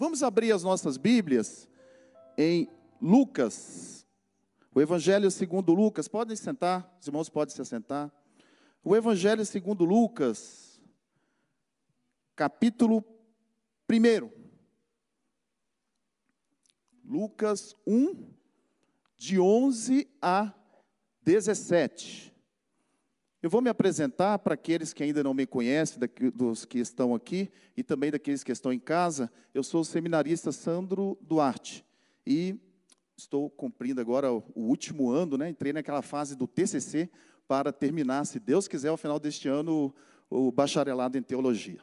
vamos abrir as nossas Bíblias em Lucas, o Evangelho segundo Lucas. Podem sentar, os irmãos podem se assentar. O Evangelho segundo Lucas, capítulo 1. Lucas 1, de 11 a 17. Eu vou me apresentar para aqueles que ainda não me conhecem, dos que estão aqui e também daqueles que estão em casa. Eu sou o seminarista Sandro Duarte e estou cumprindo agora o último ano, né? Entrei naquela fase do TCC para terminar, se Deus quiser, ao final deste ano, o bacharelado em teologia.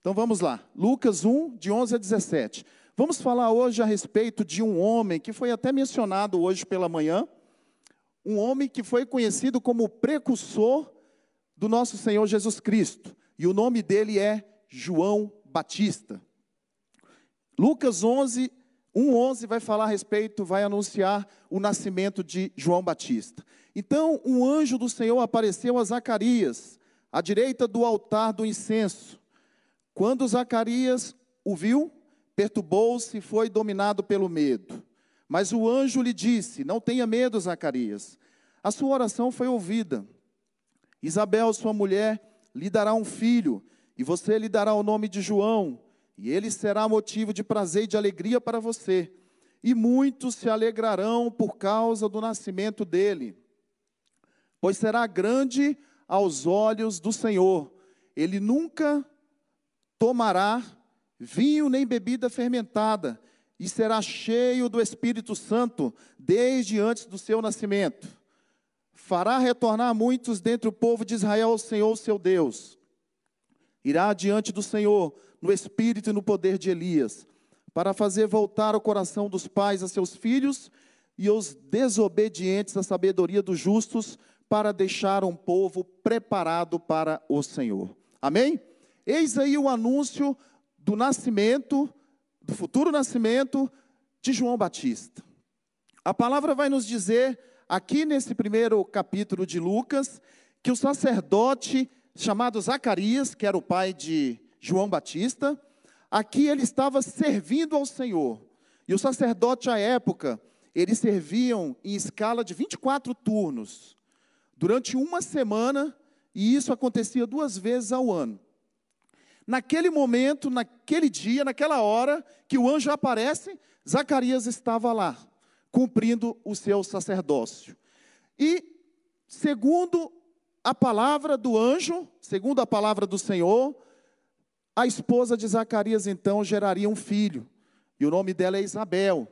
Então vamos lá, Lucas 1, de 11 a 17. Vamos falar hoje a respeito de um homem que foi até mencionado hoje pela manhã um homem que foi conhecido como precursor do nosso Senhor Jesus Cristo, e o nome dele é João Batista. Lucas 11, 1:11 vai falar a respeito, vai anunciar o nascimento de João Batista. Então, um anjo do Senhor apareceu a Zacarias, à direita do altar do incenso. Quando Zacarias o viu, perturbou-se e foi dominado pelo medo. Mas o anjo lhe disse: Não tenha medo, Zacarias. A sua oração foi ouvida. Isabel, sua mulher, lhe dará um filho, e você lhe dará o nome de João, e ele será motivo de prazer e de alegria para você. E muitos se alegrarão por causa do nascimento dele, pois será grande aos olhos do Senhor. Ele nunca tomará vinho nem bebida fermentada, e será cheio do Espírito Santo desde antes do seu nascimento. Fará retornar muitos dentre o povo de Israel ao Senhor, seu Deus. Irá diante do Senhor no espírito e no poder de Elias, para fazer voltar o coração dos pais a seus filhos e os desobedientes à sabedoria dos justos, para deixar um povo preparado para o Senhor. Amém? Eis aí o anúncio do nascimento do futuro nascimento de João Batista. A palavra vai nos dizer, aqui nesse primeiro capítulo de Lucas, que o sacerdote chamado Zacarias, que era o pai de João Batista, aqui ele estava servindo ao Senhor. E o sacerdote à época, eles serviam em escala de 24 turnos, durante uma semana, e isso acontecia duas vezes ao ano. Naquele momento, naquele dia, naquela hora que o anjo aparece, Zacarias estava lá, cumprindo o seu sacerdócio. E, segundo a palavra do anjo, segundo a palavra do Senhor, a esposa de Zacarias então geraria um filho, e o nome dela é Isabel.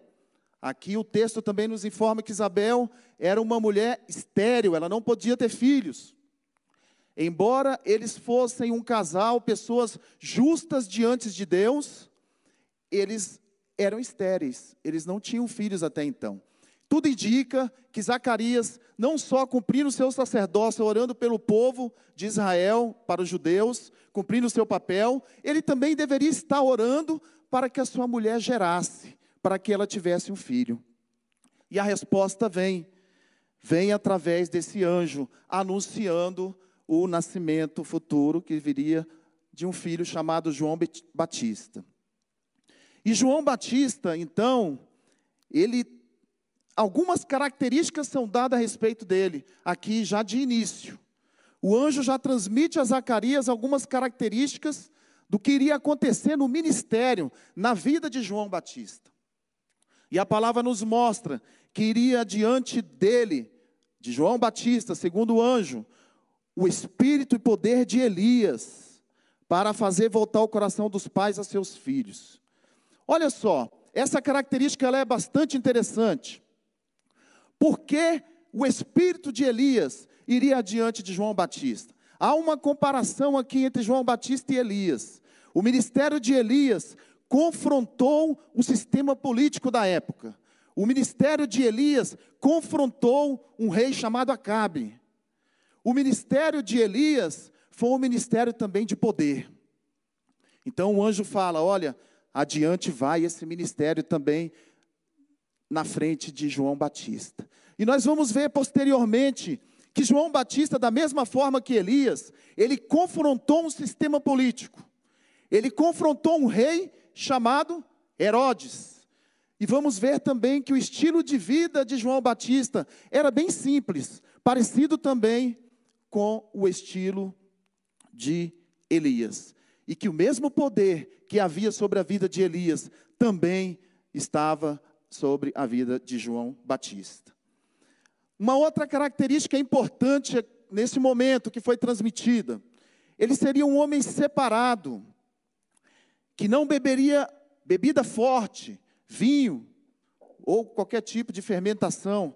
Aqui o texto também nos informa que Isabel era uma mulher estéril, ela não podia ter filhos. Embora eles fossem um casal, pessoas justas diante de Deus, eles eram estéreis, eles não tinham filhos até então. Tudo indica que Zacarias, não só cumprindo o seu sacerdócio, orando pelo povo de Israel, para os judeus, cumprindo o seu papel, ele também deveria estar orando para que a sua mulher gerasse, para que ela tivesse um filho. E a resposta vem, vem através desse anjo, anunciando o nascimento futuro que viria de um filho chamado João Batista. E João Batista, então, ele algumas características são dadas a respeito dele, aqui já de início. O anjo já transmite a Zacarias algumas características do que iria acontecer no ministério, na vida de João Batista. E a palavra nos mostra que iria diante dele, de João Batista, segundo o anjo, o espírito e poder de Elias para fazer voltar o coração dos pais a seus filhos. Olha só, essa característica ela é bastante interessante. Porque o espírito de Elias iria adiante de João Batista? Há uma comparação aqui entre João Batista e Elias. O ministério de Elias confrontou o sistema político da época. O ministério de Elias confrontou um rei chamado Acabe. O ministério de Elias foi um ministério também de poder. Então o anjo fala: olha, adiante vai esse ministério também na frente de João Batista. E nós vamos ver posteriormente que João Batista, da mesma forma que Elias, ele confrontou um sistema político. Ele confrontou um rei chamado Herodes. E vamos ver também que o estilo de vida de João Batista era bem simples, parecido também com o estilo de Elias. E que o mesmo poder que havia sobre a vida de Elias também estava sobre a vida de João Batista. Uma outra característica importante nesse momento que foi transmitida, ele seria um homem separado, que não beberia bebida forte, vinho ou qualquer tipo de fermentação.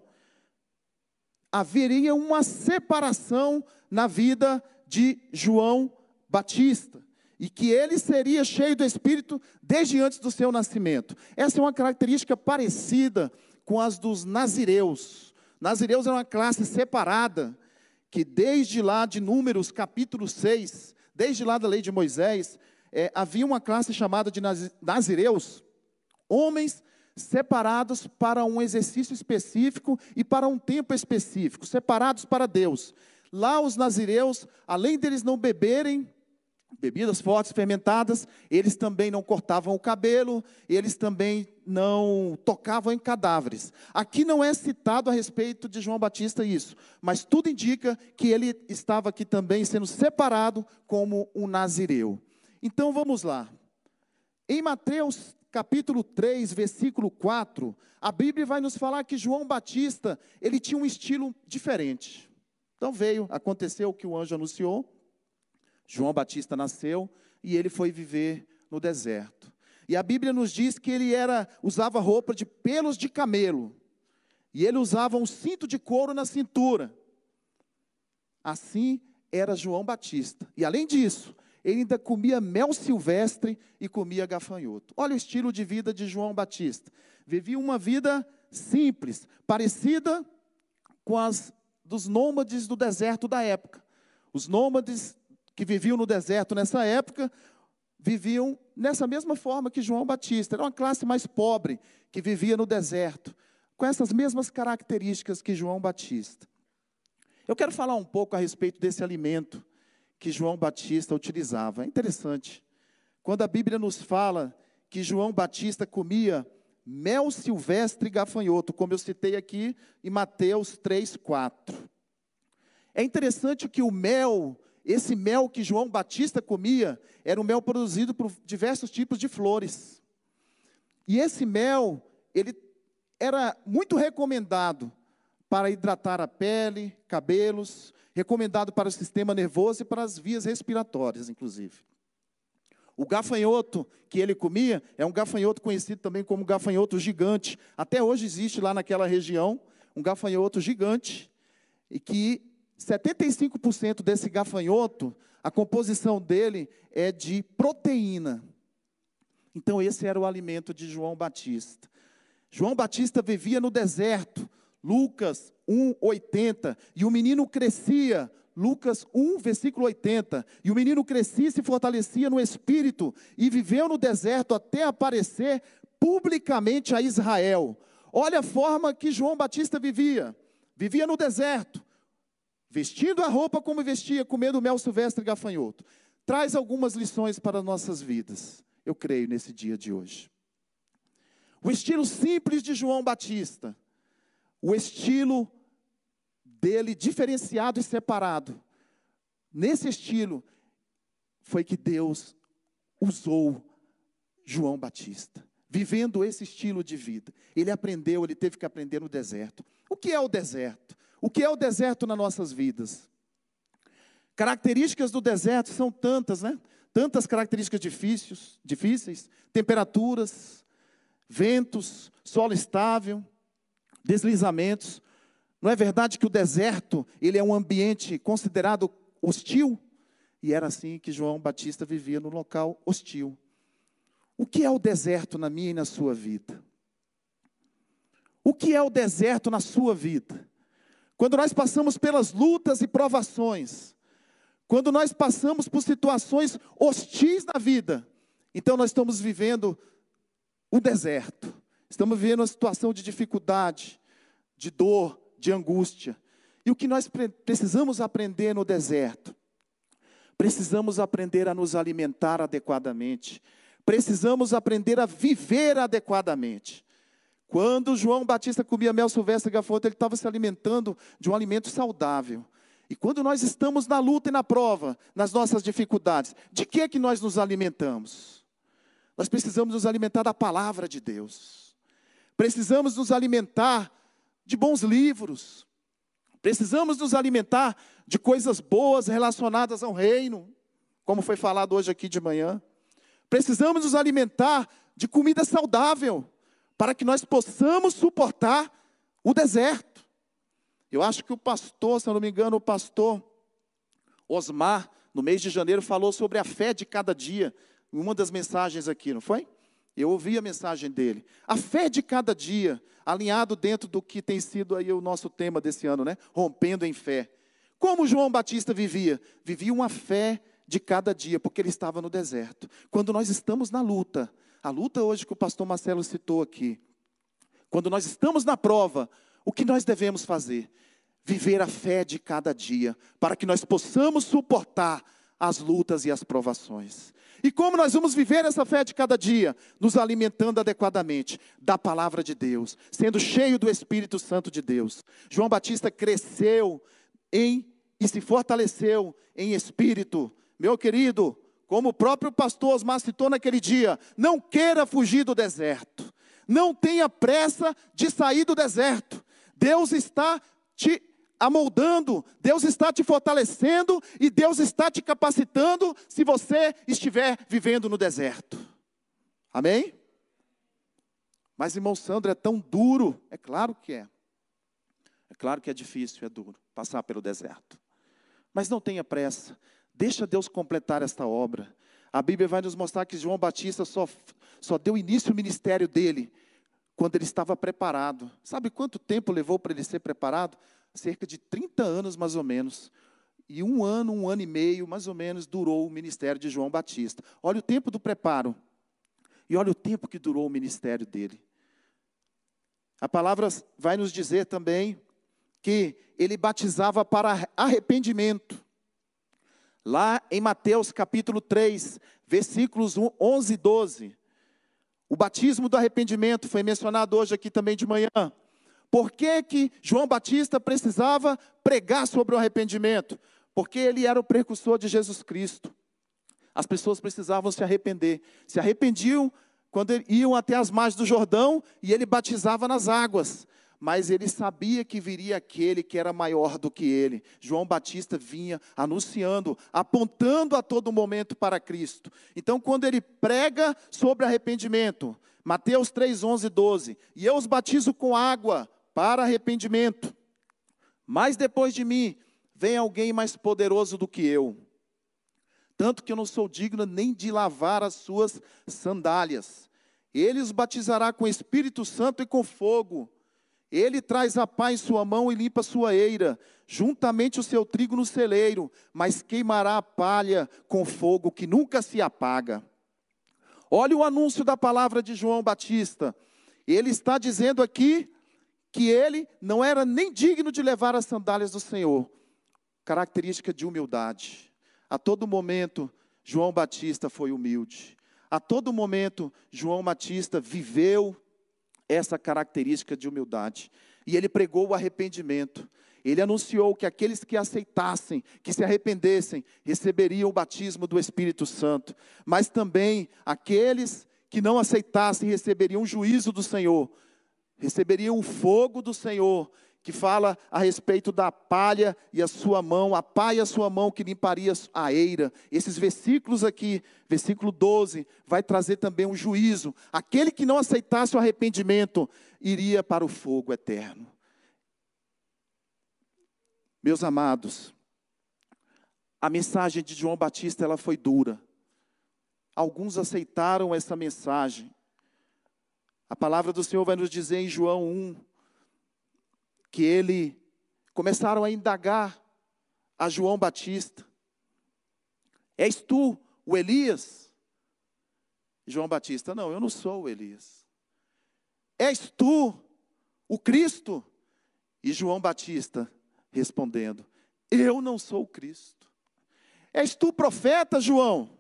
Haveria uma separação na vida de João Batista e que ele seria cheio do Espírito desde antes do seu nascimento. Essa é uma característica parecida com as dos nazireus. Nazireus era uma classe separada, que desde lá de Números capítulo 6, desde lá da lei de Moisés, é, havia uma classe chamada de nazireus, homens separados para um exercício específico e para um tempo específico, separados para Deus. Lá os nazireus, além deles não beberem bebidas fortes, fermentadas, eles também não cortavam o cabelo, eles também não tocavam em cadáveres. Aqui não é citado a respeito de João Batista isso, mas tudo indica que ele estava aqui também sendo separado como um nazireu. Então vamos lá. Em Mateus capítulo 3, versículo 4, a Bíblia vai nos falar que João Batista, ele tinha um estilo diferente. Então veio, aconteceu o que o anjo anunciou, João Batista nasceu e ele foi viver no deserto. E a Bíblia nos diz que ele era usava roupa de pelos de camelo. E ele usava um cinto de couro na cintura. Assim era João Batista. E além disso, ele ainda comia mel silvestre e comia gafanhoto. Olha o estilo de vida de João Batista. Vivia uma vida simples, parecida com as dos nômades do deserto da época. Os nômades que viviam no deserto nessa época, viviam nessa mesma forma que João Batista. Era uma classe mais pobre que vivia no deserto, com essas mesmas características que João Batista. Eu quero falar um pouco a respeito desse alimento que João Batista utilizava. É interessante. Quando a Bíblia nos fala que João Batista comia mel silvestre e gafanhoto, como eu citei aqui em Mateus 3, 4. É interessante que o mel esse mel que João Batista comia era um mel produzido por diversos tipos de flores. E esse mel, ele era muito recomendado para hidratar a pele, cabelos, recomendado para o sistema nervoso e para as vias respiratórias, inclusive. O gafanhoto que ele comia é um gafanhoto conhecido também como gafanhoto gigante. Até hoje existe lá naquela região um gafanhoto gigante e que 75% desse gafanhoto, a composição dele é de proteína. Então, esse era o alimento de João Batista. João Batista vivia no deserto, Lucas 1:80, e o menino crescia, Lucas 1, versículo 80. E o menino crescia e se fortalecia no espírito e viveu no deserto até aparecer publicamente a Israel. Olha a forma que João Batista vivia. Vivia no deserto, vestindo a roupa como vestia, comendo mel silvestre e gafanhoto, traz algumas lições para nossas vidas, eu creio, nesse dia de hoje. O estilo simples de João Batista, o estilo dele diferenciado e separado, nesse estilo, foi que Deus usou João Batista, vivendo esse estilo de vida. Ele aprendeu, ele teve que aprender no deserto. O que é o deserto? O que é o deserto nas nossas vidas? Características do deserto são tantas, né? Tantas características difíceis, difíceis, temperaturas, ventos, solo estável, deslizamentos. Não é verdade que o deserto, ele é um ambiente considerado hostil? E era assim que João Batista vivia no local hostil. O que é o deserto na minha e na sua vida? O que é o deserto na sua vida? Quando nós passamos pelas lutas e provações, quando nós passamos por situações hostis na vida, então nós estamos vivendo o deserto, estamos vivendo uma situação de dificuldade, de dor, de angústia. E o que nós precisamos aprender no deserto? Precisamos aprender a nos alimentar adequadamente, precisamos aprender a viver adequadamente. Quando João Batista comia mel silvestre gafanhoto, ele estava se alimentando de um alimento saudável. E quando nós estamos na luta e na prova, nas nossas dificuldades, de que é que nós nos alimentamos? Nós precisamos nos alimentar da palavra de Deus. Precisamos nos alimentar de bons livros. Precisamos nos alimentar de coisas boas relacionadas ao reino, como foi falado hoje aqui de manhã. Precisamos nos alimentar de comida saudável, para que nós possamos suportar o deserto. Eu acho que o pastor, se eu não me engano, o pastor Osmar, no mês de janeiro, falou sobre a fé de cada dia, em uma das mensagens aqui, não foi? Eu ouvi a mensagem dele. A fé de cada dia, alinhado dentro do que tem sido aí o nosso tema desse ano, né? Rompendo em fé. Como João Batista vivia? Vivia uma fé de cada dia, porque ele estava no deserto. Quando nós estamos na luta, a luta hoje que o pastor Marcelo citou aqui, quando nós estamos na prova, o que nós devemos fazer? Viver a fé de cada dia, para que nós possamos suportar as lutas e as provações. E como nós vamos viver essa fé de cada dia? Nos alimentando adequadamente da palavra de Deus, sendo cheio do Espírito Santo de Deus. João Batista cresceu em e se fortaleceu em espírito. Meu querido, como o próprio pastor Osmar citou naquele dia, não queira fugir do deserto. Não tenha pressa de sair do deserto. Deus está te amoldando, Deus está te fortalecendo e Deus está te capacitando se você estiver vivendo no deserto. Amém? Mas irmão Sandro, é tão duro. É claro que é. É claro que é difícil, é duro passar pelo deserto. Mas não tenha pressa. Deixa Deus completar esta obra. A Bíblia vai nos mostrar que João Batista só, só deu início ao ministério dele quando ele estava preparado. Sabe quanto tempo levou para ele ser preparado? Cerca de 30 anos, mais ou menos. E um ano, um ano e meio, mais ou menos, durou o ministério de João Batista. Olha o tempo do preparo. E olha o tempo que durou o ministério dele. A palavra vai nos dizer também que ele batizava para arrependimento. Lá em Mateus capítulo 3, versículos 11 e 12. O batismo do arrependimento foi mencionado hoje aqui também de manhã. Por que, que João Batista precisava pregar sobre o arrependimento? Porque ele era o precursor de Jesus Cristo. As pessoas precisavam se arrepender. Se arrependiam quando iam até as margens do Jordão e ele batizava nas águas mas ele sabia que viria aquele que era maior do que ele. João Batista vinha anunciando, apontando a todo momento para Cristo. Então, quando ele prega sobre arrependimento, Mateus 3, 11 e 12, e eu os batizo com água para arrependimento, mas depois de mim vem alguém mais poderoso do que eu, tanto que eu não sou digno nem de lavar as suas sandálias. Ele os batizará com Espírito Santo e com fogo. Ele traz a pá em sua mão e limpa sua eira, juntamente o seu trigo no celeiro, mas queimará a palha com fogo que nunca se apaga. Olha o anúncio da palavra de João Batista. Ele está dizendo aqui que ele não era nem digno de levar as sandálias do Senhor. Característica de humildade. A todo momento, João Batista foi humilde. A todo momento, João Batista viveu essa característica de humildade. E ele pregou o arrependimento. Ele anunciou que aqueles que aceitassem, que se arrependessem, receberiam o batismo do Espírito Santo. Mas também aqueles que não aceitassem receberiam o juízo do Senhor, receberiam o fogo do Senhor que fala a respeito da palha e a sua mão, a pá e a sua mão que limparia a eira. Esses versículos aqui, versículo 12, vai trazer também um juízo. Aquele que não aceitasse o arrependimento iria para o fogo eterno. Meus amados, a mensagem de João Batista ela foi dura. Alguns aceitaram essa mensagem. A palavra do Senhor vai nos dizer em João 1, que ele começaram a indagar a João Batista: És tu o Elias? João Batista: Não, eu não sou o Elias. És tu o Cristo? E João Batista respondendo: Eu não sou o Cristo. És tu profeta, João?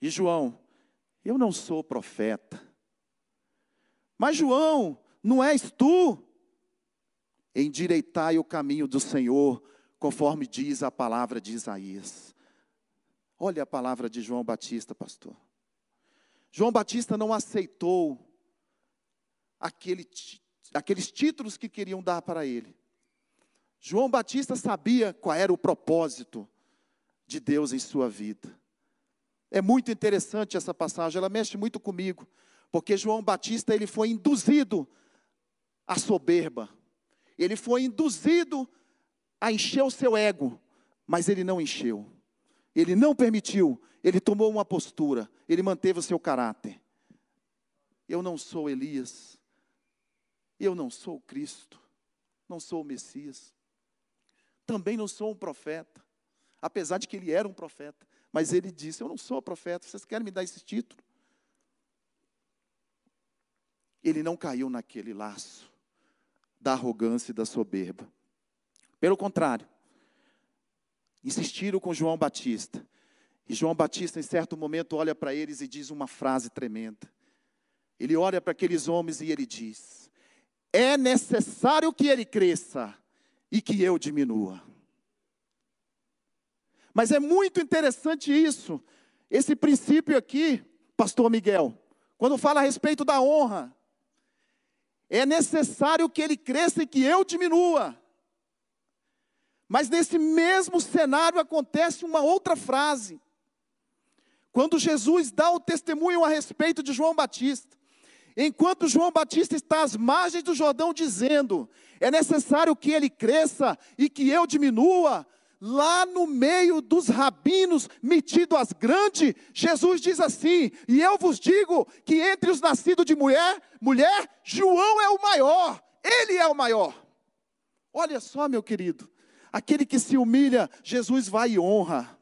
E João Eu não sou profeta. Mas, João, não és tu? Endireitai o caminho do Senhor, conforme diz a palavra de Isaías. Olha a palavra de João Batista, pastor. João Batista não aceitou aquele, aqueles títulos que queriam dar para ele. João Batista sabia qual era o propósito de Deus em sua vida. É muito interessante essa passagem, ela mexe muito comigo, porque João Batista ele foi induzido à soberba. Ele foi induzido a encher o seu ego, mas ele não encheu. Ele não permitiu, ele tomou uma postura, ele manteve o seu caráter. Eu não sou Elias, eu não sou Cristo, não sou o Messias, também não sou um profeta, apesar de que ele era um profeta, mas ele disse: Eu não sou profeta, vocês querem me dar esse título? Ele não caiu naquele laço da arrogância e da soberba. Pelo contrário, insistiram com João Batista. E João Batista, em certo momento, olha para eles e diz uma frase tremenda. Ele olha para aqueles homens e ele diz: É necessário que ele cresça e que eu diminua. Mas é muito interessante isso, esse princípio aqui, Pastor Miguel, quando fala a respeito da honra. É necessário que ele cresça e que eu diminua. Mas nesse mesmo cenário acontece uma outra frase. Quando Jesus dá o testemunho a respeito de João Batista, enquanto João Batista está às margens do Jordão dizendo: é necessário que ele cresça e que eu diminua, lá no meio dos rabinos, metido às grandes, Jesus diz assim: E eu vos digo que entre os nascidos de mulher, mulher, João é o maior, ele é o maior. Olha só, meu querido, aquele que se humilha, Jesus vai e honra.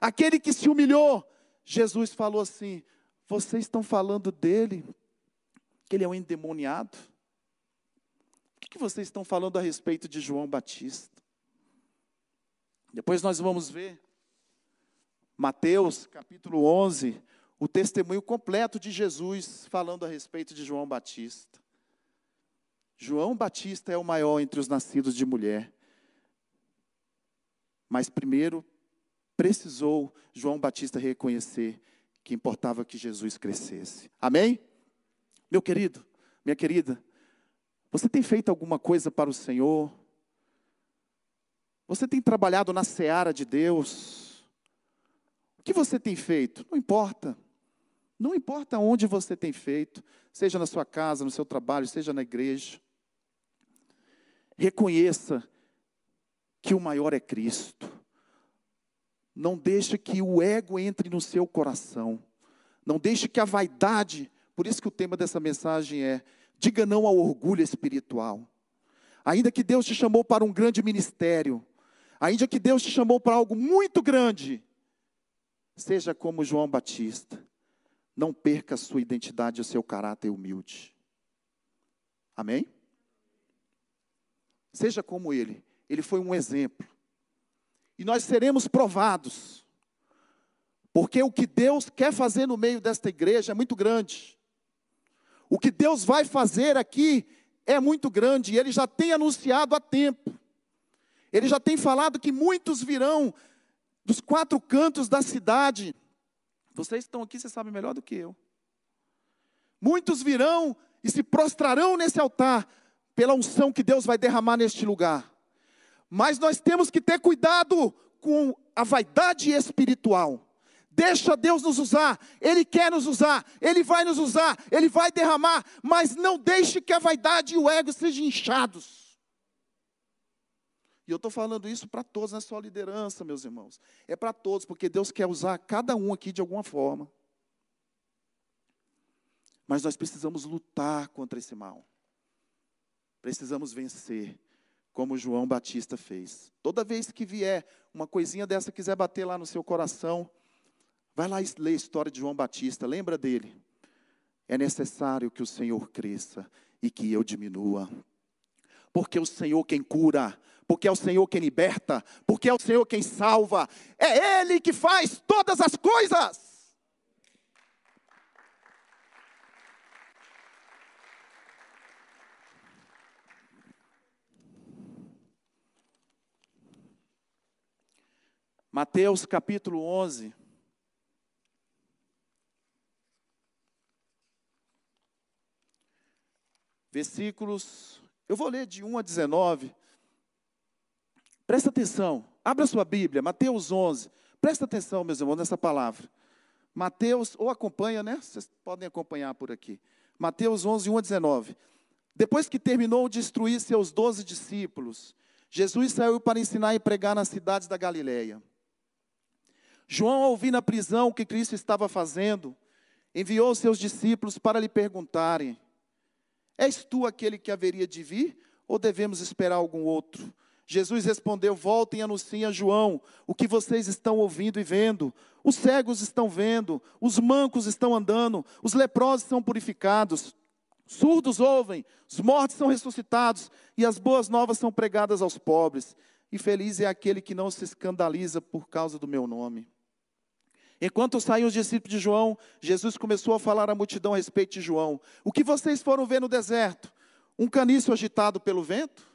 Aquele que se humilhou, Jesus falou assim: Vocês estão falando dele, que ele é um endemoniado? O que vocês estão falando a respeito de João Batista? Depois nós vamos ver Mateus capítulo 11, o testemunho completo de Jesus falando a respeito de João Batista. João Batista é o maior entre os nascidos de mulher. Mas primeiro precisou João Batista reconhecer que importava que Jesus crescesse. Amém? Meu querido, minha querida, você tem feito alguma coisa para o Senhor? Você tem trabalhado na seara de Deus? O que você tem feito? Não importa. Não importa onde você tem feito, seja na sua casa, no seu trabalho, seja na igreja. Reconheça que o maior é Cristo. Não deixe que o ego entre no seu coração. Não deixe que a vaidade, por isso que o tema dessa mensagem é: diga não ao orgulho espiritual. Ainda que Deus te chamou para um grande ministério, Ainda que Deus te chamou para algo muito grande, seja como João Batista. Não perca a sua identidade o seu caráter humilde. Amém? Seja como ele. Ele foi um exemplo. E nós seremos provados. Porque o que Deus quer fazer no meio desta igreja é muito grande. O que Deus vai fazer aqui é muito grande. E Ele já tem anunciado há tempo. Ele já tem falado que muitos virão dos quatro cantos da cidade. Vocês estão aqui, vocês sabem melhor do que eu. Muitos virão e se prostrarão nesse altar pela unção que Deus vai derramar neste lugar. Mas nós temos que ter cuidado com a vaidade espiritual. Deixa Deus nos usar, Ele quer nos usar, Ele vai nos usar, Ele vai derramar, mas não deixe que a vaidade e o ego sejam inchados. E eu estou falando isso para todos, não é só liderança, meus irmãos. É para todos, porque Deus quer usar cada um aqui de alguma forma. Mas nós precisamos lutar contra esse mal. Precisamos vencer, como João Batista fez. Toda vez que vier uma coisinha dessa quiser bater lá no seu coração, vai lá lê a história de João Batista, lembra dele. É necessário que o Senhor cresça e que eu diminua. Porque o Senhor quem cura, porque é o Senhor quem liberta, porque é o Senhor quem salva, é Ele que faz todas as coisas. Mateus capítulo 11. Versículos, eu vou ler de 1 a 19, Presta atenção, abra sua Bíblia, Mateus 11. Presta atenção, meus irmãos, nessa palavra. Mateus, ou acompanha, né? Vocês podem acompanhar por aqui. Mateus 11, 1 a 19. Depois que terminou de instruir seus doze discípulos, Jesus saiu para ensinar e pregar nas cidades da Galileia. João, ouvindo na prisão o que Cristo estava fazendo, enviou seus discípulos para lhe perguntarem: És tu aquele que haveria de vir, ou devemos esperar algum outro? Jesus respondeu: Voltem e anunciem a João o que vocês estão ouvindo e vendo. Os cegos estão vendo, os mancos estão andando, os leprosos são purificados, surdos ouvem, os mortos são ressuscitados e as boas novas são pregadas aos pobres. E feliz é aquele que não se escandaliza por causa do meu nome. Enquanto saíam os discípulos de João, Jesus começou a falar à multidão a respeito de João. O que vocês foram ver no deserto? Um caniço agitado pelo vento?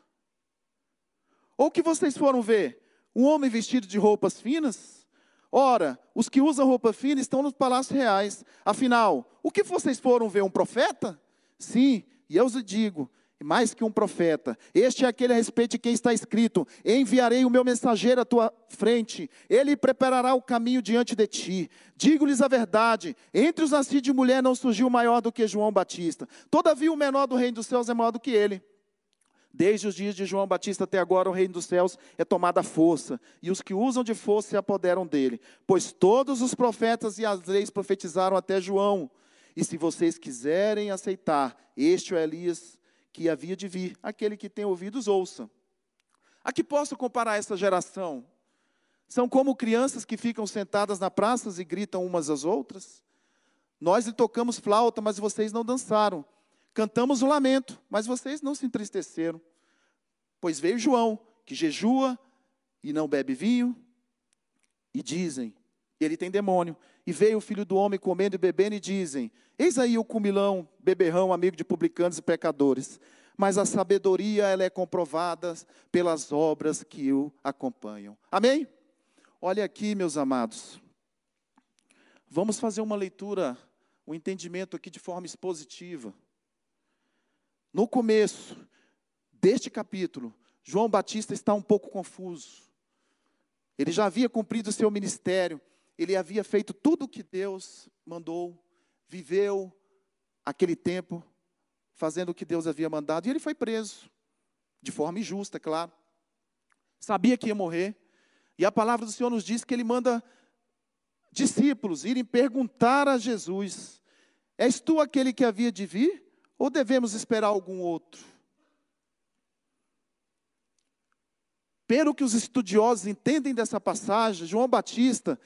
Ou que vocês foram ver? Um homem vestido de roupas finas? Ora, os que usam roupa fina estão nos palácios reais. Afinal, o que vocês foram ver? Um profeta? Sim, e eu os digo, mais que um profeta. Este é aquele a respeito de quem está escrito: Enviarei o meu mensageiro à tua frente, ele preparará o caminho diante de ti. Digo-lhes a verdade: entre os nascidos de mulher não surgiu maior do que João Batista. Todavia, o menor do reino dos céus é maior do que ele. Desde os dias de João Batista até agora, o reino dos céus é tomado à força, e os que usam de força se apoderam dele. Pois todos os profetas e as leis profetizaram até João. E se vocês quiserem aceitar, este é Elias que havia de vir, aquele que tem ouvidos, ouça. A que posso comparar essa geração? São como crianças que ficam sentadas na praça e gritam umas às outras? Nós lhe tocamos flauta, mas vocês não dançaram. Cantamos o lamento, mas vocês não se entristeceram. Pois veio João, que jejua e não bebe vinho, e dizem: ele tem demônio. E veio o filho do homem comendo e bebendo, e dizem: Eis aí o cumilão, beberrão, amigo de publicanos e pecadores. Mas a sabedoria, ela é comprovada pelas obras que o acompanham. Amém? Olha aqui, meus amados. Vamos fazer uma leitura, um entendimento aqui de forma expositiva. No começo deste capítulo, João Batista está um pouco confuso. Ele já havia cumprido o seu ministério, ele havia feito tudo o que Deus mandou, viveu aquele tempo fazendo o que Deus havia mandado, e ele foi preso, de forma injusta, é claro. Sabia que ia morrer, e a palavra do Senhor nos diz que ele manda discípulos irem perguntar a Jesus: És tu aquele que havia de vir? Ou devemos esperar algum outro? Pelo que os estudiosos entendem dessa passagem, João Batista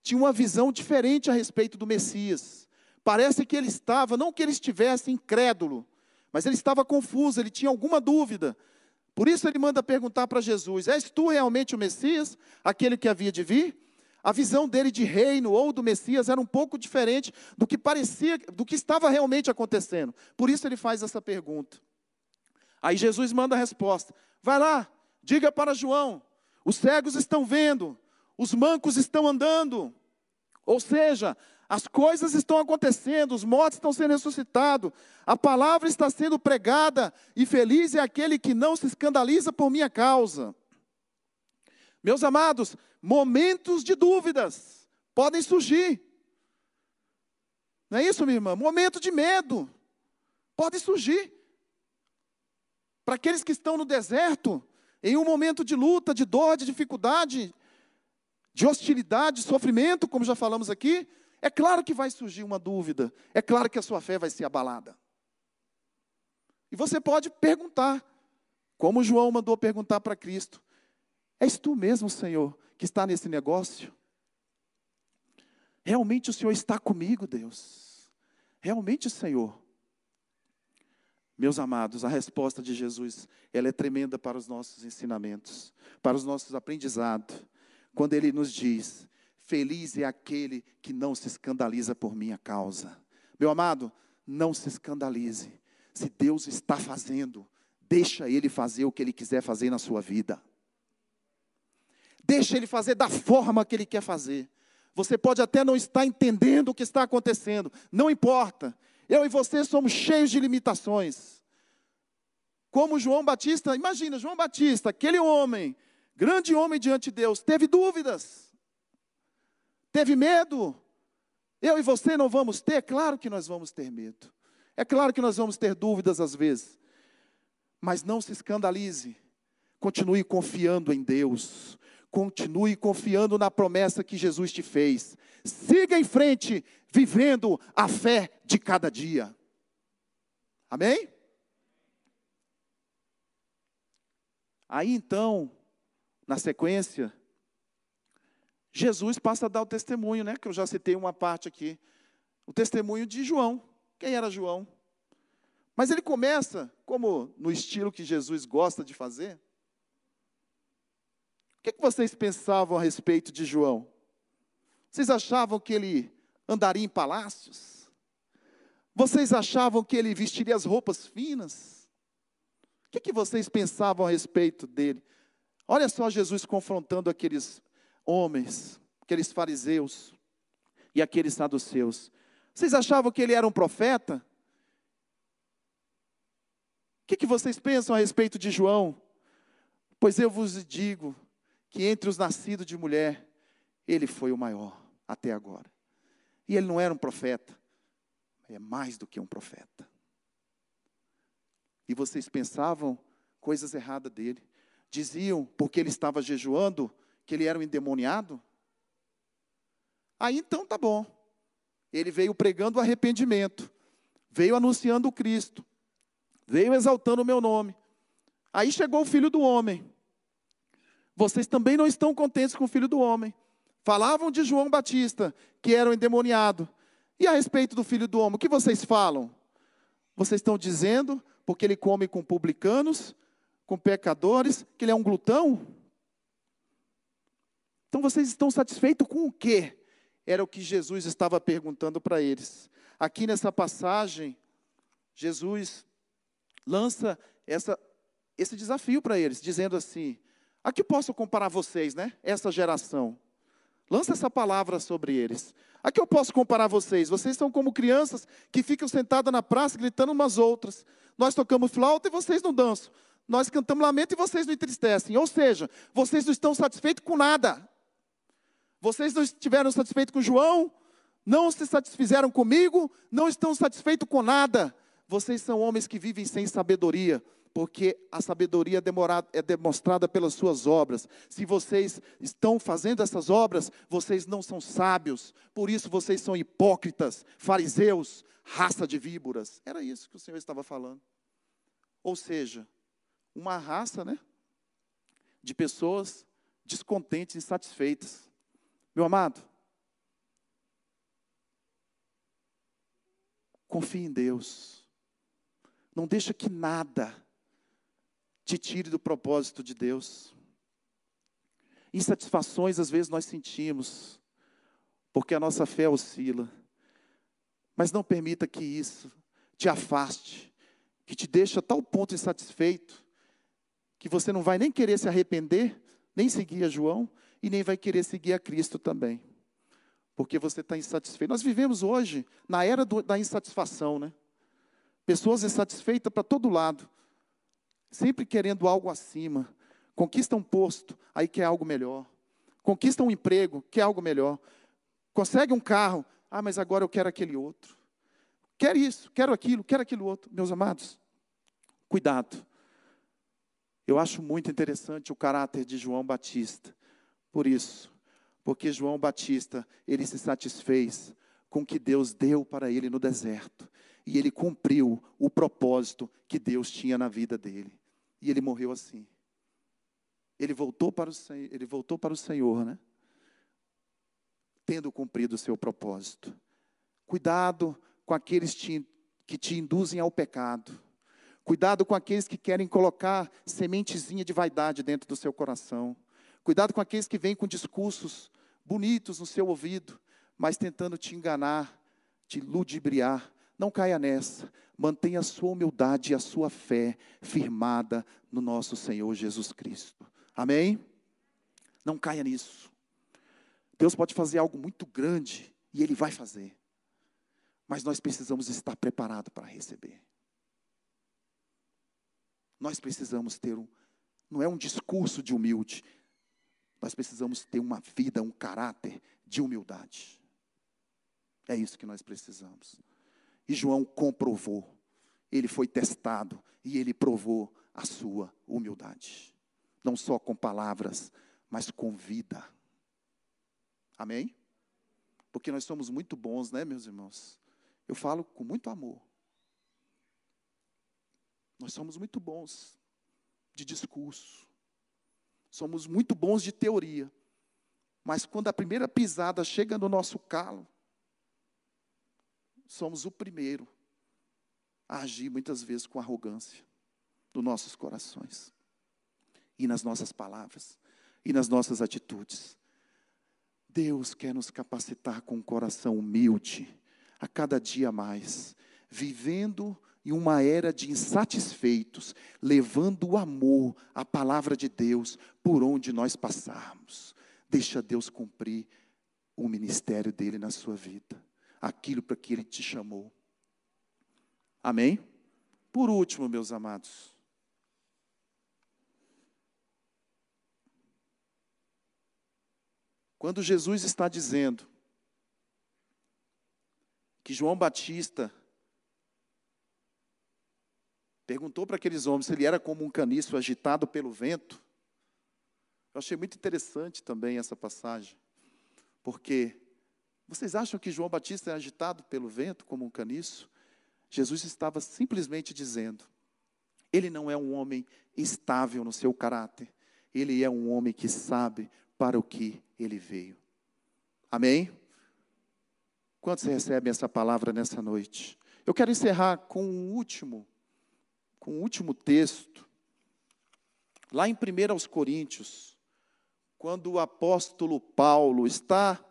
tinha uma visão diferente a respeito do Messias. Parece que ele estava, não que ele estivesse incrédulo, mas ele estava confuso, ele tinha alguma dúvida. Por isso ele manda perguntar para Jesus: És tu realmente o Messias, aquele que havia de vir? A visão dele de reino ou do Messias era um pouco diferente do que parecia, do que estava realmente acontecendo. Por isso ele faz essa pergunta. Aí Jesus manda a resposta: Vai lá, diga para João: os cegos estão vendo, os mancos estão andando. Ou seja, as coisas estão acontecendo, os mortos estão sendo ressuscitados, a palavra está sendo pregada, e feliz é aquele que não se escandaliza por minha causa. Meus amados, momentos de dúvidas podem surgir. Não é isso, minha irmã? Momento de medo pode surgir. Para aqueles que estão no deserto, em um momento de luta, de dor, de dificuldade, de hostilidade, de sofrimento, como já falamos aqui, é claro que vai surgir uma dúvida, é claro que a sua fé vai ser abalada. E você pode perguntar, como João mandou perguntar para Cristo: És tu mesmo, Senhor, que está nesse negócio? Realmente o Senhor está comigo, Deus. Realmente, Senhor. Meus amados, a resposta de Jesus, ela é tremenda para os nossos ensinamentos, para os nossos aprendizados. Quando ele nos diz: Feliz é aquele que não se escandaliza por minha causa. Meu amado, não se escandalize. Se Deus está fazendo, deixa ele fazer o que ele quiser fazer na sua vida. Deixa Ele fazer da forma que Ele quer fazer. Você pode até não estar entendendo o que está acontecendo, não importa. Eu e você somos cheios de limitações. Como João Batista, imagina, João Batista, aquele homem, grande homem diante de Deus, teve dúvidas, teve medo. Eu e você não vamos ter? Claro que nós vamos ter medo. É claro que nós vamos ter dúvidas às vezes. Mas não se escandalize. Continue confiando em Deus. Continue confiando na promessa que Jesus te fez. Siga em frente, vivendo a fé de cada dia. Amém? Aí então, na sequência, Jesus passa a dar o testemunho, né? Que eu já citei uma parte aqui. O testemunho de João. Quem era João? Mas ele começa, como no estilo que Jesus gosta de fazer. O que, que vocês pensavam a respeito de João? Vocês achavam que ele andaria em palácios? Vocês achavam que ele vestiria as roupas finas? O que, que vocês pensavam a respeito dele? Olha só Jesus confrontando aqueles homens, aqueles fariseus e aqueles saduceus. Vocês achavam que ele era um profeta? O que, que vocês pensam a respeito de João? Pois eu vos digo que entre os nascidos de mulher, ele foi o maior até agora. E ele não era um profeta, é mais do que um profeta. E vocês pensavam coisas erradas dele. Diziam, porque ele estava jejuando, que ele era um endemoniado? Aí então tá bom. Ele veio pregando arrependimento, veio anunciando o Cristo, veio exaltando o meu nome. Aí chegou o filho do homem. Vocês também não estão contentes com o filho do homem. Falavam de João Batista, que era um endemoniado. E a respeito do filho do homem, o que vocês falam? Vocês estão dizendo, porque ele come com publicanos, com pecadores, que ele é um glutão? Então vocês estão satisfeitos com o quê? Era o que Jesus estava perguntando para eles. Aqui nessa passagem, Jesus lança essa, esse desafio para eles, dizendo assim: a que posso comparar vocês, né? Essa geração. Lança essa palavra sobre eles. A que eu posso comparar vocês? Vocês são como crianças que ficam sentadas na praça gritando umas outras. Nós tocamos flauta e vocês não dançam. Nós cantamos lamento e vocês não entristecem. Ou seja, vocês não estão satisfeitos com nada. Vocês não estiveram satisfeitos com João, não se satisfizeram comigo, não estão satisfeitos com nada. Vocês são homens que vivem sem sabedoria, porque a sabedoria é, é demonstrada pelas suas obras. Se vocês estão fazendo essas obras, vocês não são sábios, por isso vocês são hipócritas, fariseus, raça de víboras. Era isso que o Senhor estava falando. Ou seja, uma raça, né, de pessoas descontentes, insatisfeitas. Meu amado, confie em Deus. Não deixa que nada te tire do propósito de Deus. Insatisfações às vezes nós sentimos, porque a nossa fé oscila. Mas não permita que isso te afaste, que te deixe a tal ponto insatisfeito, que você não vai nem querer se arrepender, nem seguir a João, e nem vai querer seguir a Cristo também. Porque você está insatisfeito. Nós vivemos hoje na era do, da insatisfação, né? Pessoas insatisfeitas para todo lado, sempre querendo algo acima. Conquista um posto, aí quer algo melhor. Conquista um emprego, quer algo melhor. Consegue um carro, ah, mas agora eu quero aquele outro. Quero isso, quero aquilo, quero aquilo outro. Meus amados, cuidado. Eu acho muito interessante o caráter de João Batista. Por isso, porque João Batista, ele se satisfez com o que Deus deu para ele no deserto. E ele cumpriu o propósito que Deus tinha na vida dele. E ele morreu assim. Ele voltou para o, ele voltou para o Senhor, né? Tendo cumprido o seu propósito. Cuidado com aqueles que te induzem ao pecado. Cuidado com aqueles que querem colocar sementezinha de vaidade dentro do seu coração. Cuidado com aqueles que vêm com discursos bonitos no seu ouvido, mas tentando te enganar, te ludibriar. Não caia nessa. Mantenha a sua humildade e a sua fé firmada no nosso Senhor Jesus Cristo. Amém? Não caia nisso. Deus pode fazer algo muito grande e Ele vai fazer. Mas nós precisamos estar preparados para receber. Nós precisamos ter um, não é um discurso de humilde, nós precisamos ter uma vida, um caráter de humildade. É isso que nós precisamos. E João comprovou, ele foi testado e ele provou a sua humildade. Não só com palavras, mas com vida. Amém? Porque nós somos muito bons, né, meus irmãos? Eu falo com muito amor. Nós somos muito bons de discurso. Somos muito bons de teoria. Mas quando a primeira pisada chega no nosso calo, somos o primeiro a agir muitas vezes com arrogância nos nossos corações e nas nossas palavras e nas nossas atitudes. Deus quer nos capacitar com um coração humilde a cada dia mais, vivendo em uma era de insatisfeitos, levando o amor, a palavra de Deus, por onde nós passarmos. Deixa Deus cumprir o ministério dele na sua vida, aquilo para que ele te chamou. Amém? Por último, meus amados, quando Jesus está dizendo que João Batista perguntou para aqueles homens se ele era como um caniço agitado pelo vento. Eu achei muito interessante também essa passagem, porque vocês acham que João Batista é agitado pelo vento como um caniço? Jesus estava simplesmente dizendo: ele não é um homem estável no seu caráter, ele é um homem que sabe para o que ele veio. Amém? Quantos recebem essa palavra nessa noite? Eu quero encerrar com um último com o último texto, lá em 1 aos Coríntios, quando o apóstolo Paulo está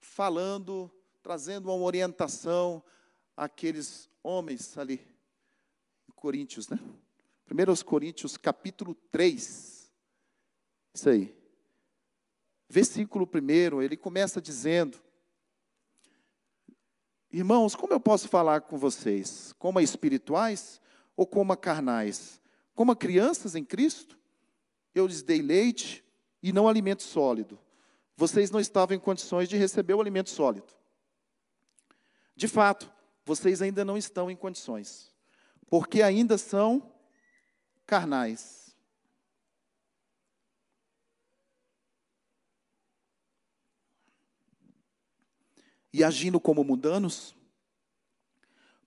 falando, trazendo uma orientação àqueles homens ali em Coríntios, né? 1 aos Coríntios, capítulo 3. Isso aí. Versículo 1, ele começa dizendo: Irmãos, como eu posso falar com vocês? Como espirituais ou coma carnais? Coma crianças em Cristo? Eu lhes dei leite e não alimento sólido. Vocês não estavam em condições de receber o alimento sólido. De fato, vocês ainda não estão em condições, porque ainda são carnais. E agindo como mundanos?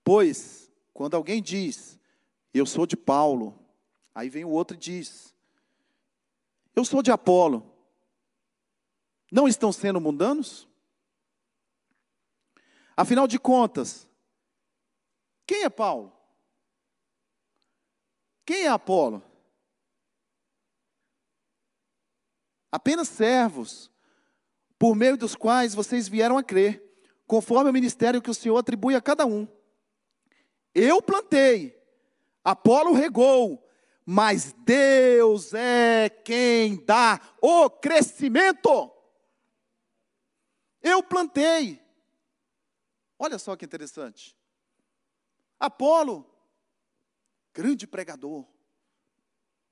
Pois, quando alguém diz, eu sou de Paulo. Aí vem o outro e diz: Eu sou de Apolo. Não estão sendo mundanos? Afinal de contas, quem é Paulo? Quem é Apolo? Apenas servos, por meio dos quais vocês vieram a crer, conforme o ministério que o Senhor atribui a cada um. Eu plantei, Apolo regou, mas Deus é quem dá o crescimento. Eu plantei. Olha só que interessante. Apolo, grande pregador,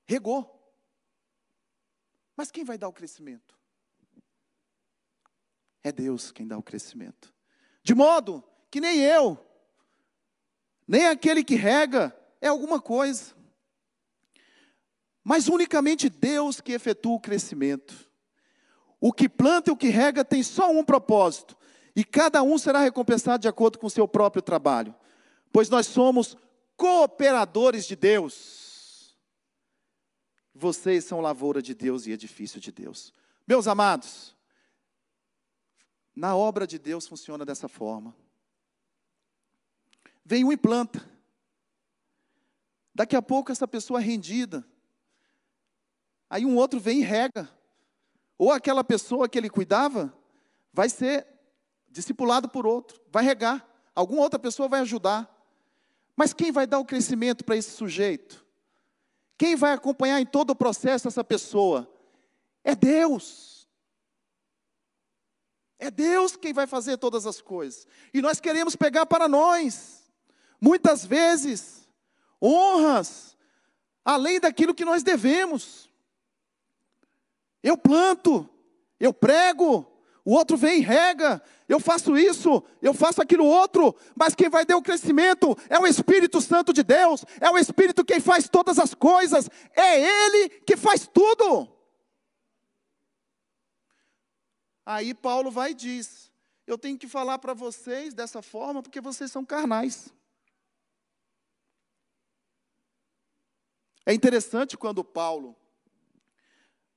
regou. Mas quem vai dar o crescimento? É Deus quem dá o crescimento. De modo que nem eu, nem aquele que rega, é alguma coisa. Mas unicamente Deus que efetua o crescimento. O que planta e o que rega tem só um propósito, e cada um será recompensado de acordo com o seu próprio trabalho, pois nós somos cooperadores de Deus. Vocês são lavoura de Deus e edifício de Deus. Meus amados, na obra de Deus funciona dessa forma. Vem um e planta. Daqui a pouco essa pessoa é rendida. Aí um outro vem e rega. Ou aquela pessoa que ele cuidava vai ser discipulado por outro, vai regar. Alguma outra pessoa vai ajudar. Mas quem vai dar o crescimento para esse sujeito? Quem vai acompanhar em todo o processo essa pessoa? É Deus. É Deus quem vai fazer todas as coisas. E nós queremos pegar para nós, muitas vezes, honras, além daquilo que nós devemos. Eu planto, eu prego, o outro vem e rega, eu faço isso, eu faço aquilo outro, mas quem vai dar o crescimento é o Espírito Santo de Deus, é o Espírito quem faz todas as coisas, é Ele que faz tudo. Aí Paulo vai e diz: Eu tenho que falar para vocês dessa forma porque vocês são carnais. É interessante quando Paulo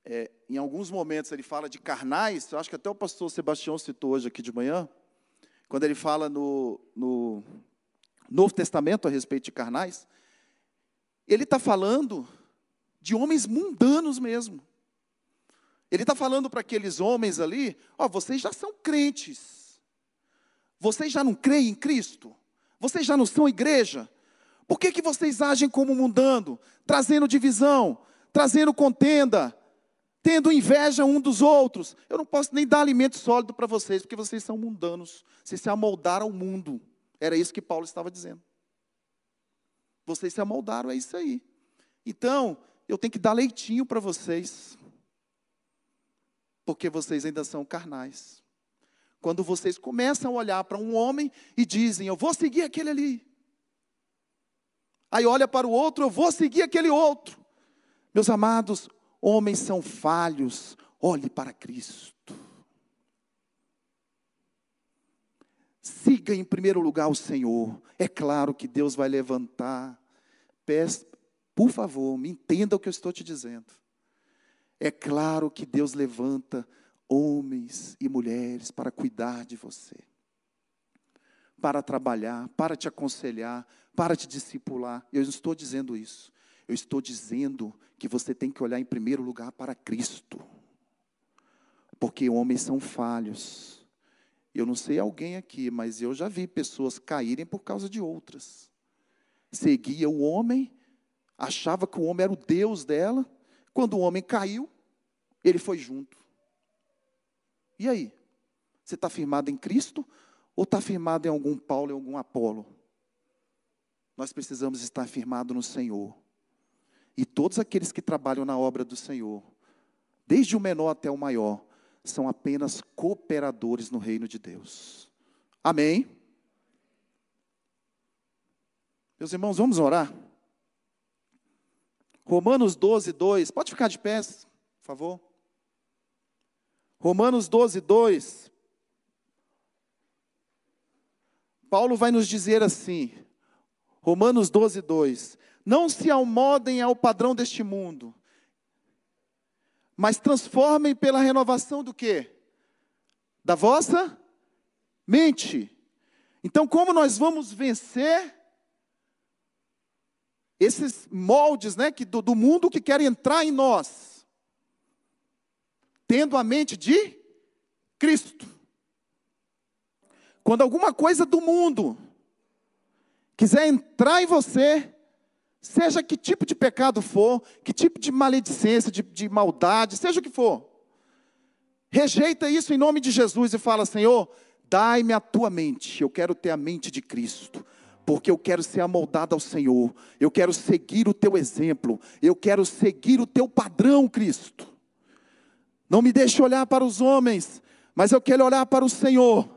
é, em alguns momentos ele fala de carnais, eu acho que até o pastor Sebastião citou hoje aqui de manhã, quando ele fala no, no Novo Testamento a respeito de carnais, ele está falando de homens mundanos mesmo. Ele está falando para aqueles homens ali: ó, vocês já são crentes, vocês já não creem em Cristo, vocês já não são igreja, por que, que vocês agem como mundano, trazendo divisão, trazendo contenda, tendo inveja um dos outros. Eu não posso nem dar alimento sólido para vocês, porque vocês são mundanos. Vocês se amoldaram ao mundo. Era isso que Paulo estava dizendo. Vocês se amoldaram, é isso aí. Então, eu tenho que dar leitinho para vocês. Porque vocês ainda são carnais. Quando vocês começam a olhar para um homem e dizem, eu vou seguir aquele ali. Aí olha para o outro, eu vou seguir aquele outro. Meus amados, Homens são falhos, olhe para Cristo. Siga em primeiro lugar o Senhor. É claro que Deus vai levantar. Por favor, me entenda o que eu estou te dizendo. É claro que Deus levanta homens e mulheres para cuidar de você, para trabalhar, para te aconselhar, para te discipular. Eu estou dizendo isso. Eu estou dizendo que você tem que olhar em primeiro lugar para Cristo. Porque homens são falhos. Eu não sei alguém aqui, mas eu já vi pessoas caírem por causa de outras. Seguia o homem, achava que o homem era o Deus dela. Quando o homem caiu, ele foi junto. E aí? Você está firmado em Cristo ou está firmado em algum Paulo, em algum Apolo? Nós precisamos estar firmados no Senhor. E todos aqueles que trabalham na obra do Senhor, desde o menor até o maior, são apenas cooperadores no reino de Deus. Amém? Meus irmãos, vamos orar? Romanos 12, 2. Pode ficar de pé, por favor. Romanos 12, 2. Paulo vai nos dizer assim, Romanos 12, 2: Não se almodem ao padrão deste mundo, mas transformem pela renovação do quê? Da vossa mente. Então, como nós vamos vencer esses moldes né, que, do, do mundo que querem entrar em nós? Tendo a mente de Cristo. Quando alguma coisa do mundo quiser entrar em você, seja que tipo de pecado for, que tipo de maledicência, de, de maldade, seja o que for, rejeita isso em nome de Jesus e fala: Senhor, dai-me a tua mente, eu quero ter a mente de Cristo porque eu quero ser amoldado ao Senhor, eu quero seguir o teu exemplo, eu quero seguir o teu padrão, Cristo. Não me deixe olhar para os homens, mas eu quero olhar para o Senhor.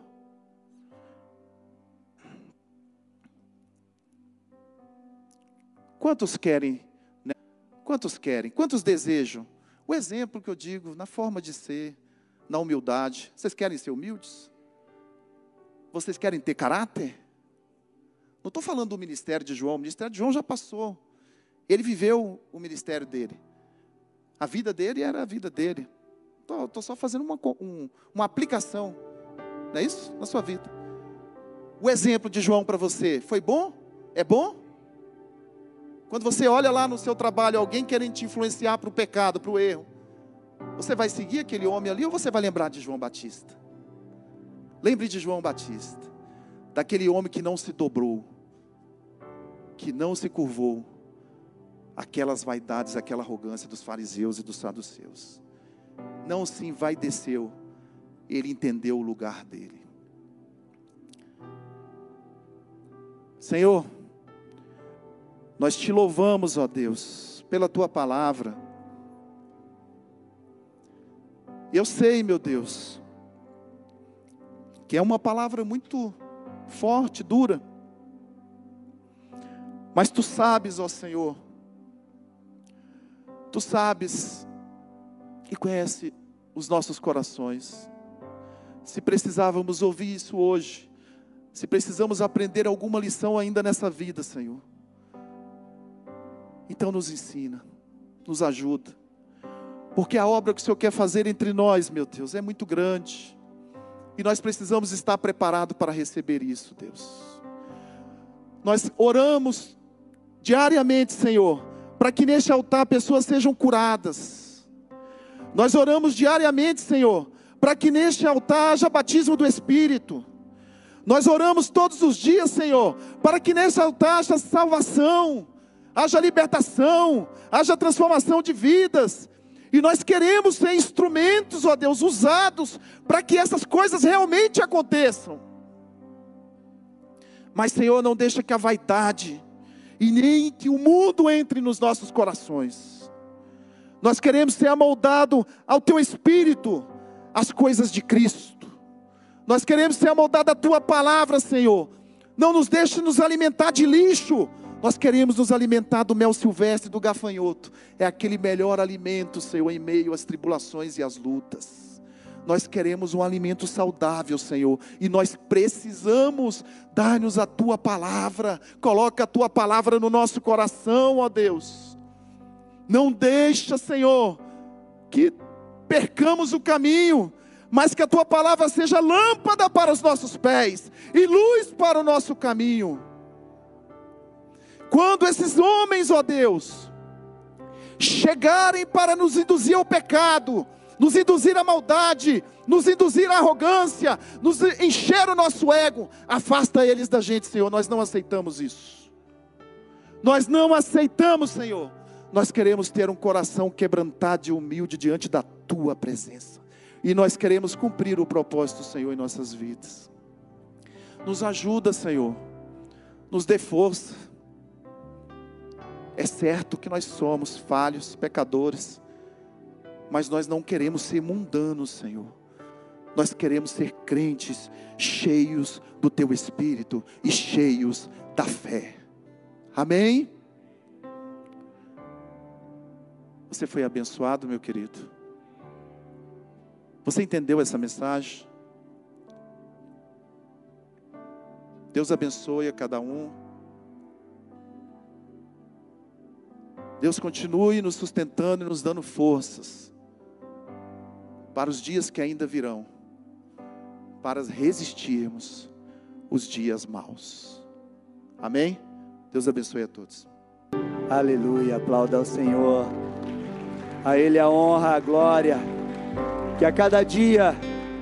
Quantos querem? Né? Quantos querem? Quantos desejam? O exemplo que eu digo, na forma de ser, na humildade. Vocês querem ser humildes? Vocês querem ter caráter? Não estou falando do ministério de João, o ministério de João já passou. Ele viveu o ministério dele. A vida dele era a vida dele. Estou só fazendo uma, um, uma aplicação, não é isso? Na sua vida. O exemplo de João para você foi bom? É bom? Quando você olha lá no seu trabalho alguém querendo te influenciar para o pecado, para o erro, você vai seguir aquele homem ali ou você vai lembrar de João Batista? Lembre de João Batista, daquele homem que não se dobrou, que não se curvou aquelas vaidades, aquela arrogância dos fariseus e dos saduceus. não se envaideceu, ele entendeu o lugar dele. Senhor, nós te louvamos, ó Deus, pela tua palavra. Eu sei, meu Deus, que é uma palavra muito forte, dura. Mas tu sabes, ó Senhor, tu sabes e conhece os nossos corações. Se precisávamos ouvir isso hoje, se precisamos aprender alguma lição ainda nessa vida, Senhor, então nos ensina, nos ajuda, porque a obra que o Senhor quer fazer entre nós, meu Deus, é muito grande, e nós precisamos estar preparados para receber isso, Deus. Nós oramos diariamente, Senhor, para que neste altar pessoas sejam curadas. Nós oramos diariamente, Senhor, para que neste altar haja batismo do Espírito. Nós oramos todos os dias, Senhor, para que neste altar haja salvação, haja libertação, haja transformação de vidas. E nós queremos ser instrumentos, ó Deus, usados para que essas coisas realmente aconteçam. Mas, Senhor, não deixa que a vaidade, e nem que o mundo entre nos nossos corações. Nós queremos ser amoldado ao teu espírito, as coisas de Cristo. Nós queremos ser amoldado à tua palavra, Senhor. Não nos deixe nos alimentar de lixo. Nós queremos nos alimentar do mel silvestre, do gafanhoto. É aquele melhor alimento, Senhor, em meio às tribulações e às lutas. Nós queremos um alimento saudável, Senhor, e nós precisamos dar-nos a tua palavra. Coloca a tua palavra no nosso coração, ó Deus. Não deixa, Senhor, que percamos o caminho, mas que a tua palavra seja lâmpada para os nossos pés e luz para o nosso caminho. Quando esses homens, ó Deus, chegarem para nos induzir ao pecado, nos induzir à maldade, nos induzir à arrogância, nos encher o nosso ego. Afasta eles da gente, Senhor. Nós não aceitamos isso. Nós não aceitamos, Senhor. Nós queremos ter um coração quebrantado e humilde diante da tua presença. E nós queremos cumprir o propósito, Senhor, em nossas vidas. Nos ajuda, Senhor. Nos dê força. É certo que nós somos falhos, pecadores mas nós não queremos ser mundanos, Senhor. Nós queremos ser crentes cheios do teu espírito e cheios da fé. Amém? Você foi abençoado, meu querido? Você entendeu essa mensagem? Deus abençoe a cada um. Deus continue nos sustentando e nos dando forças para os dias que ainda virão, para resistirmos os dias maus. Amém? Deus abençoe a todos. Aleluia, aplauda ao Senhor. A Ele a honra, a glória. Que a cada dia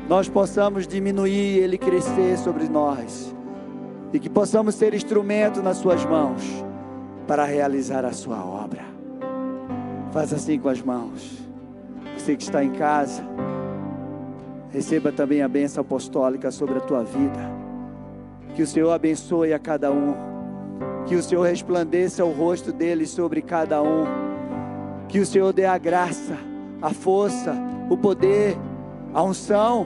nós possamos diminuir Ele crescer sobre nós. E que possamos ser instrumento nas Suas mãos para realizar a Sua obra. Faz assim com as mãos. Você que está em casa, receba também a bênção apostólica sobre a tua vida. Que o Senhor abençoe a cada um. Que o Senhor resplandeça o rosto dele sobre cada um. Que o Senhor dê a graça, a força, o poder, a unção.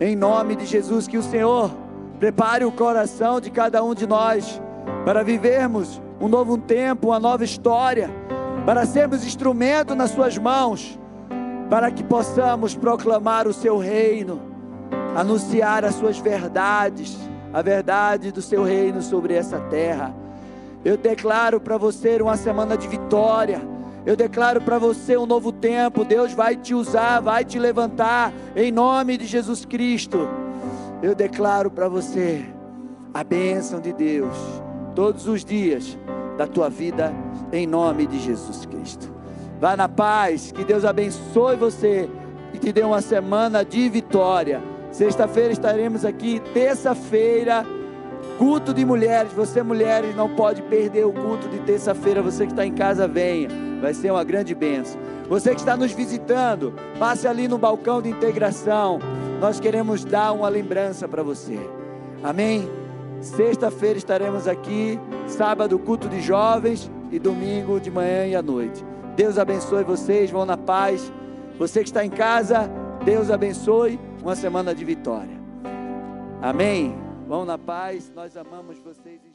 Em nome de Jesus, que o Senhor prepare o coração de cada um de nós para vivermos um novo tempo, uma nova história, para sermos instrumento nas Suas mãos para que possamos proclamar o seu reino, anunciar as suas verdades, a verdade do seu reino sobre essa terra. Eu declaro para você uma semana de vitória. Eu declaro para você um novo tempo. Deus vai te usar, vai te levantar em nome de Jesus Cristo. Eu declaro para você a bênção de Deus todos os dias da tua vida em nome de Jesus Cristo. Vá na paz, que Deus abençoe você e te dê uma semana de vitória. Sexta-feira estaremos aqui, terça-feira, Culto de mulheres, você mulheres não pode perder o culto de terça-feira. Você que está em casa, venha, vai ser uma grande bênção. Você que está nos visitando, passe ali no balcão de integração. Nós queremos dar uma lembrança para você. Amém? Sexta-feira estaremos aqui, sábado, culto de jovens e domingo de manhã e à noite. Deus abençoe vocês, vão na paz. Você que está em casa, Deus abençoe. Uma semana de vitória. Amém. Vão na paz. Nós amamos vocês.